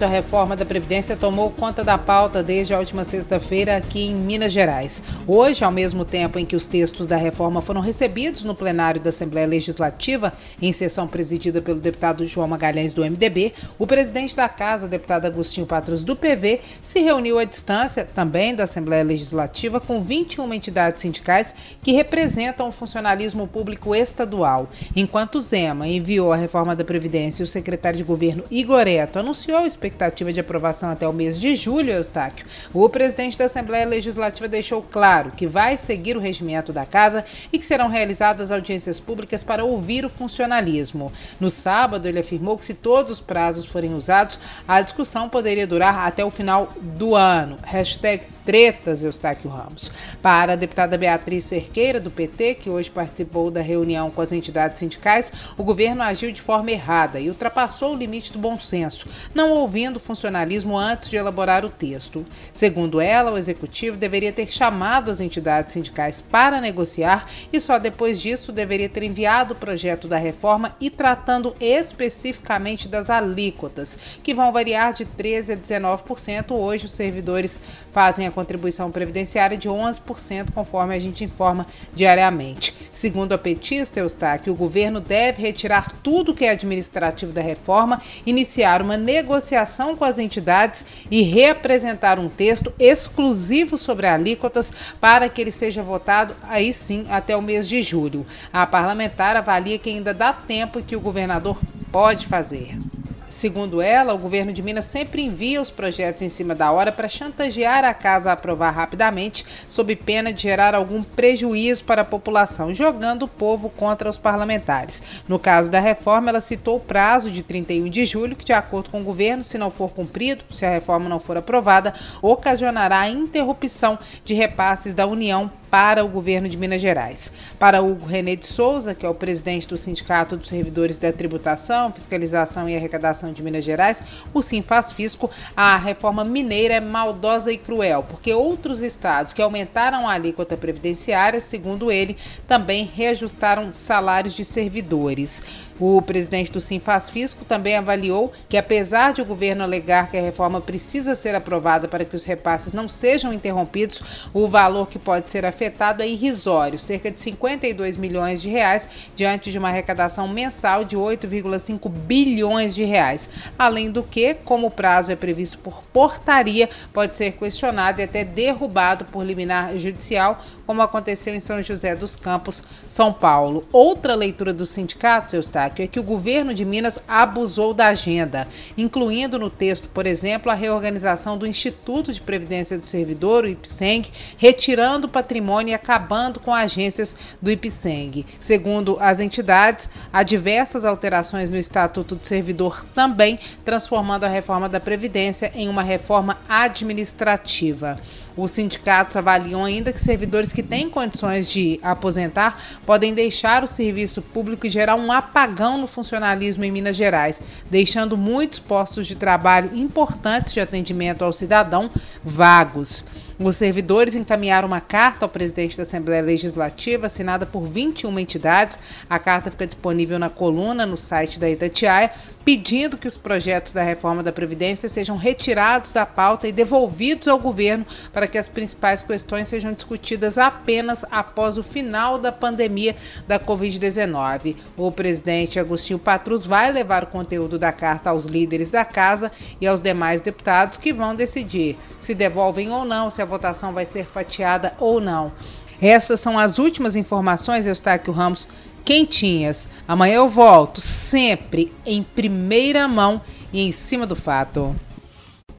A reforma da Previdência tomou conta da pauta desde a última sexta-feira aqui em Minas Gerais. Hoje, ao mesmo tempo em que os textos da reforma foram recebidos no plenário da Assembleia Legislativa, em sessão presidida pelo deputado João Magalhães do MDB, o presidente da Casa, deputado Agostinho Patros do PV, se reuniu à distância, também da Assembleia Legislativa, com 21 entidades sindicais que representam o funcionalismo público estadual. Enquanto Zema enviou a reforma da Previdência e o secretário de governo Igor Eto anunciou expectativa de aprovação até o mês de julho, Eustáquio, o presidente da Assembleia Legislativa deixou claro que vai seguir o regimento da casa e que serão realizadas audiências públicas para ouvir o funcionalismo. No sábado, ele afirmou que se todos os prazos forem usados, a discussão poderia durar até o final do ano. Hashtag tretas, Eustáquio Ramos. Para a deputada Beatriz Cerqueira, do PT, que hoje participou da reunião com as entidades sindicais, o governo agiu de forma errada e ultrapassou o limite do bom senso, não ouvindo o funcionalismo antes de elaborar o texto. Segundo ela, o executivo deveria ter chamado as entidades sindicais para negociar e só depois disso deveria ter enviado o projeto da reforma e tratando especificamente das alíquotas, que vão variar de 13% a 19%. Hoje, os servidores fazem a contribuição previdenciária de 11%, conforme a gente informa diariamente. Segundo a petista Eustáquio, o governo deve retirar tudo que é administrativo da reforma, iniciar uma negociação com as entidades e reapresentar um texto exclusivo sobre alíquotas para que ele seja votado aí sim até o mês de julho. A parlamentar avalia que ainda dá tempo que o governador pode fazer. Segundo ela, o governo de Minas sempre envia os projetos em cima da hora para chantagear a casa a aprovar rapidamente, sob pena de gerar algum prejuízo para a população, jogando o povo contra os parlamentares. No caso da reforma, ela citou o prazo de 31 de julho, que, de acordo com o governo, se não for cumprido, se a reforma não for aprovada, ocasionará a interrupção de repasses da União para o governo de Minas Gerais. Para Hugo René de Souza, que é o presidente do Sindicato dos Servidores da Tributação, Fiscalização e Arrecadação de Minas Gerais, o Sim Faz Fisco, a reforma mineira é maldosa e cruel, porque outros estados que aumentaram a alíquota previdenciária, segundo ele, também reajustaram salários de servidores. O presidente do Sim Faz Fisco também avaliou que, apesar de o governo alegar que a reforma precisa ser aprovada para que os repasses não sejam interrompidos, o valor que pode ser afetado é irrisório, cerca de 52 milhões de reais, diante de uma arrecadação mensal de 8,5 bilhões de reais. Além do que, como o prazo é previsto por portaria, pode ser questionado e até derrubado por liminar judicial, como aconteceu em São José dos Campos, São Paulo. Outra leitura dos sindicatos, Eustáquio, é que o governo de Minas abusou da agenda, incluindo no texto, por exemplo, a reorganização do Instituto de Previdência do Servidor, o IPSENG, retirando patrimônio e acabando com agências do IPSENG. Segundo as entidades, há diversas alterações no Estatuto do Servidor também, transformando a reforma da Previdência em uma reforma administrativa. Os sindicatos avaliam ainda que servidores que têm condições de aposentar podem deixar o serviço público e gerar um apagão no funcionalismo em Minas Gerais, deixando muitos postos de trabalho importantes de atendimento ao cidadão vagos. Os servidores encaminharam uma carta ao presidente da Assembleia Legislativa, assinada por 21 entidades. A carta fica disponível na coluna no site da Itatiaia, pedindo que os projetos da reforma da Previdência sejam retirados da pauta e devolvidos ao governo para que as principais questões sejam discutidas apenas após o final da pandemia da Covid-19. O presidente Agostinho Patrus vai levar o conteúdo da carta aos líderes da casa e aos demais deputados que vão decidir se devolvem ou não, se a votação vai ser fatiada ou não. Essas são as últimas informações, Eustáquio Ramos, quentinhas. Amanhã eu volto, sempre em primeira mão e em cima do fato.